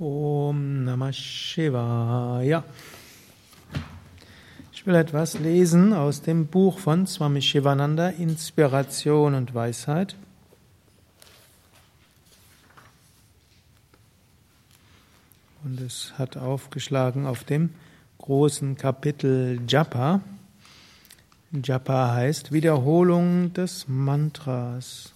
Om Namah Shivaya. Ich will etwas lesen aus dem Buch von Swami Shivananda, Inspiration und Weisheit. Und es hat aufgeschlagen auf dem großen Kapitel Japa. Japa heißt Wiederholung des Mantras.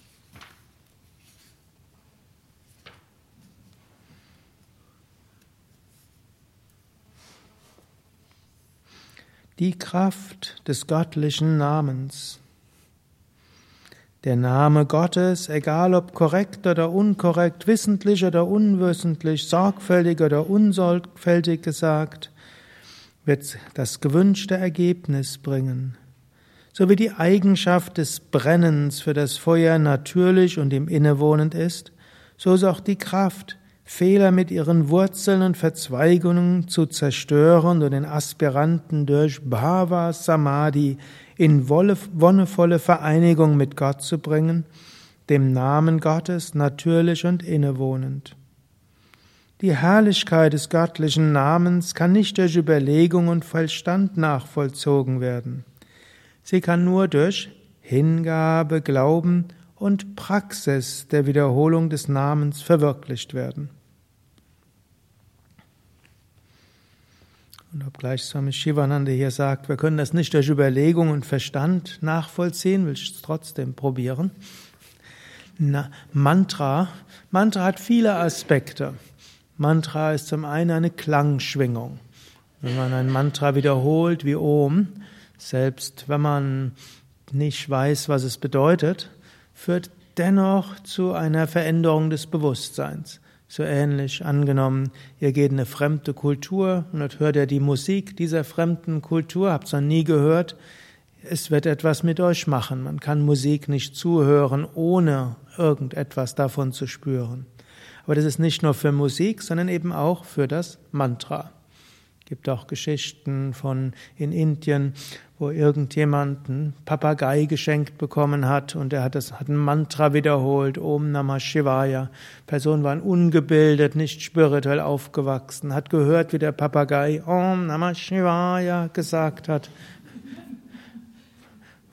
Die Kraft des göttlichen Namens. Der Name Gottes, egal ob korrekt oder unkorrekt, wissentlich oder unwissentlich, sorgfältig oder unsorgfältig gesagt, wird das gewünschte Ergebnis bringen. So wie die Eigenschaft des Brennens für das Feuer natürlich und ihm innewohnend ist, so ist auch die Kraft, Fehler mit ihren Wurzeln und Verzweigungen zu zerstören und den Aspiranten durch Bhava Samadhi in wonnevolle Vereinigung mit Gott zu bringen, dem Namen Gottes natürlich und innewohnend. Die Herrlichkeit des göttlichen Namens kann nicht durch Überlegung und Verstand nachvollzogen werden. Sie kann nur durch Hingabe, Glauben und Praxis der Wiederholung des Namens verwirklicht werden. Und obgleich Swami Shivananda hier sagt, wir können das nicht durch Überlegung und Verstand nachvollziehen, will ich es trotzdem probieren. Na, Mantra. Mantra hat viele Aspekte. Mantra ist zum einen eine Klangschwingung. Wenn man ein Mantra wiederholt wie Om, selbst wenn man nicht weiß, was es bedeutet, führt dennoch zu einer Veränderung des Bewusstseins. So ähnlich angenommen, ihr geht in eine fremde Kultur und dort hört ihr die Musik dieser fremden Kultur, habt es noch nie gehört. Es wird etwas mit euch machen. Man kann Musik nicht zuhören, ohne irgendetwas davon zu spüren. Aber das ist nicht nur für Musik, sondern eben auch für das Mantra gibt auch Geschichten von in Indien, wo irgendjemand einen Papagei geschenkt bekommen hat und er hat das hat ein Mantra wiederholt, Om Namah Shivaya. Die Person war ungebildet, nicht spirituell aufgewachsen, hat gehört, wie der Papagei Om Namah Shivaya gesagt hat.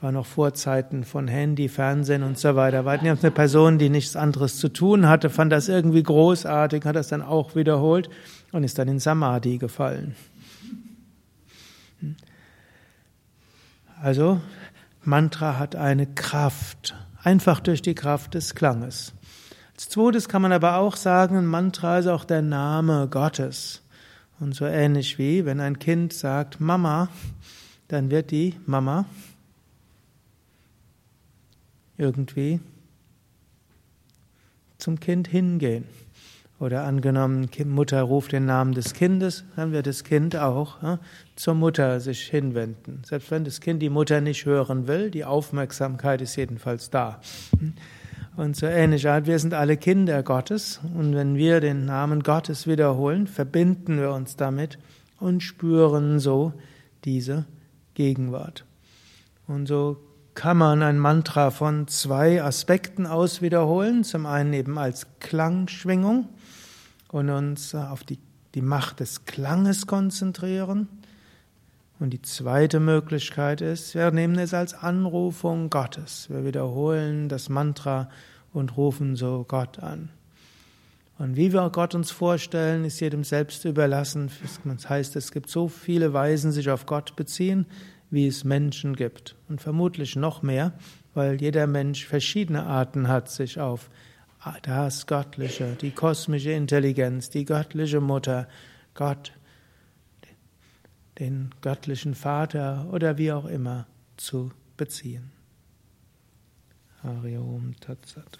War noch vor Zeiten von Handy, Fernsehen und so weiter. War eine Person, die nichts anderes zu tun hatte, fand das irgendwie großartig, hat das dann auch wiederholt und ist dann in Samadhi gefallen. Also Mantra hat eine Kraft, einfach durch die Kraft des Klanges. Als zweites kann man aber auch sagen, Mantra ist auch der Name Gottes. Und so ähnlich wie, wenn ein Kind sagt Mama, dann wird die Mama irgendwie zum Kind hingehen. Oder angenommen, Mutter ruft den Namen des Kindes, dann wird das Kind auch ja, zur Mutter sich hinwenden. Selbst wenn das Kind die Mutter nicht hören will, die Aufmerksamkeit ist jedenfalls da. Und so ähnlich wir sind alle Kinder Gottes und wenn wir den Namen Gottes wiederholen, verbinden wir uns damit und spüren so diese Gegenwart. Und so kann man ein Mantra von zwei Aspekten aus wiederholen. Zum einen eben als Klangschwingung und uns auf die, die Macht des Klanges konzentrieren. Und die zweite Möglichkeit ist, wir nehmen es als Anrufung Gottes. Wir wiederholen das Mantra und rufen so Gott an. Und wie wir Gott uns vorstellen, ist jedem selbst überlassen. Das heißt, es gibt so viele Weisen, sich auf Gott beziehen, wie es Menschen gibt. Und vermutlich noch mehr, weil jeder Mensch verschiedene Arten hat, sich auf das Göttliche, die kosmische Intelligenz, die göttliche Mutter, Gott, den göttlichen Vater oder wie auch immer zu beziehen. Hariom Tatsat.